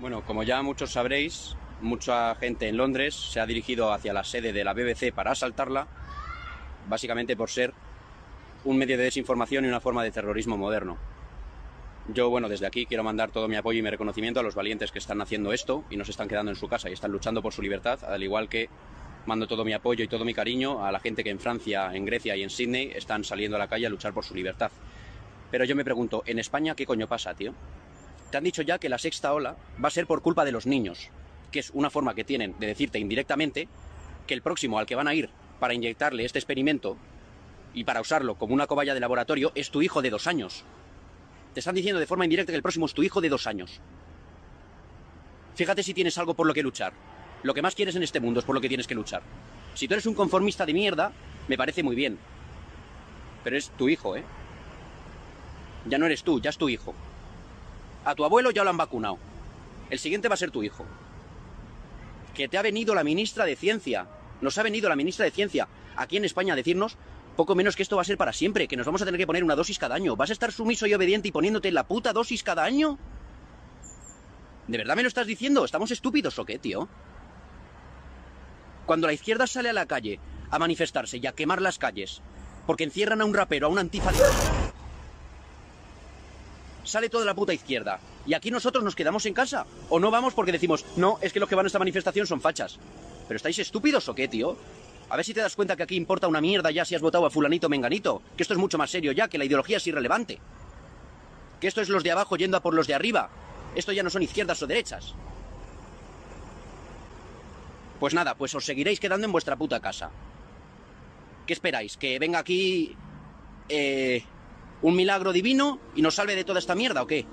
Bueno, como ya muchos sabréis, mucha gente en Londres se ha dirigido hacia la sede de la BBC para asaltarla, básicamente por ser un medio de desinformación y una forma de terrorismo moderno. Yo, bueno, desde aquí quiero mandar todo mi apoyo y mi reconocimiento a los valientes que están haciendo esto y no se están quedando en su casa y están luchando por su libertad, al igual que mando todo mi apoyo y todo mi cariño a la gente que en Francia, en Grecia y en Sydney están saliendo a la calle a luchar por su libertad. Pero yo me pregunto, ¿en España qué coño pasa, tío? Te han dicho ya que la sexta ola va a ser por culpa de los niños, que es una forma que tienen de decirte indirectamente que el próximo al que van a ir para inyectarle este experimento y para usarlo como una cobaya de laboratorio es tu hijo de dos años. Te están diciendo de forma indirecta que el próximo es tu hijo de dos años. Fíjate si tienes algo por lo que luchar. Lo que más quieres en este mundo es por lo que tienes que luchar. Si tú eres un conformista de mierda, me parece muy bien. Pero es tu hijo, ¿eh? Ya no eres tú, ya es tu hijo. A tu abuelo ya lo han vacunado. El siguiente va a ser tu hijo. Que te ha venido la ministra de Ciencia. Nos ha venido la ministra de Ciencia aquí en España a decirnos poco menos que esto va a ser para siempre, que nos vamos a tener que poner una dosis cada año. ¿Vas a estar sumiso y obediente y poniéndote la puta dosis cada año? ¿De verdad me lo estás diciendo? ¿Estamos estúpidos o qué, tío? Cuando la izquierda sale a la calle a manifestarse y a quemar las calles porque encierran a un rapero, a un antifa... Sale toda la puta izquierda. ¿Y aquí nosotros nos quedamos en casa? ¿O no vamos porque decimos, no, es que los que van a esta manifestación son fachas? ¿Pero estáis estúpidos o qué, tío? A ver si te das cuenta que aquí importa una mierda ya si has votado a fulanito menganito. Que esto es mucho más serio ya, que la ideología es irrelevante. Que esto es los de abajo yendo a por los de arriba. Esto ya no son izquierdas o derechas. Pues nada, pues os seguiréis quedando en vuestra puta casa. ¿Qué esperáis? ¿Que venga aquí eh, un milagro divino y nos salve de toda esta mierda o qué?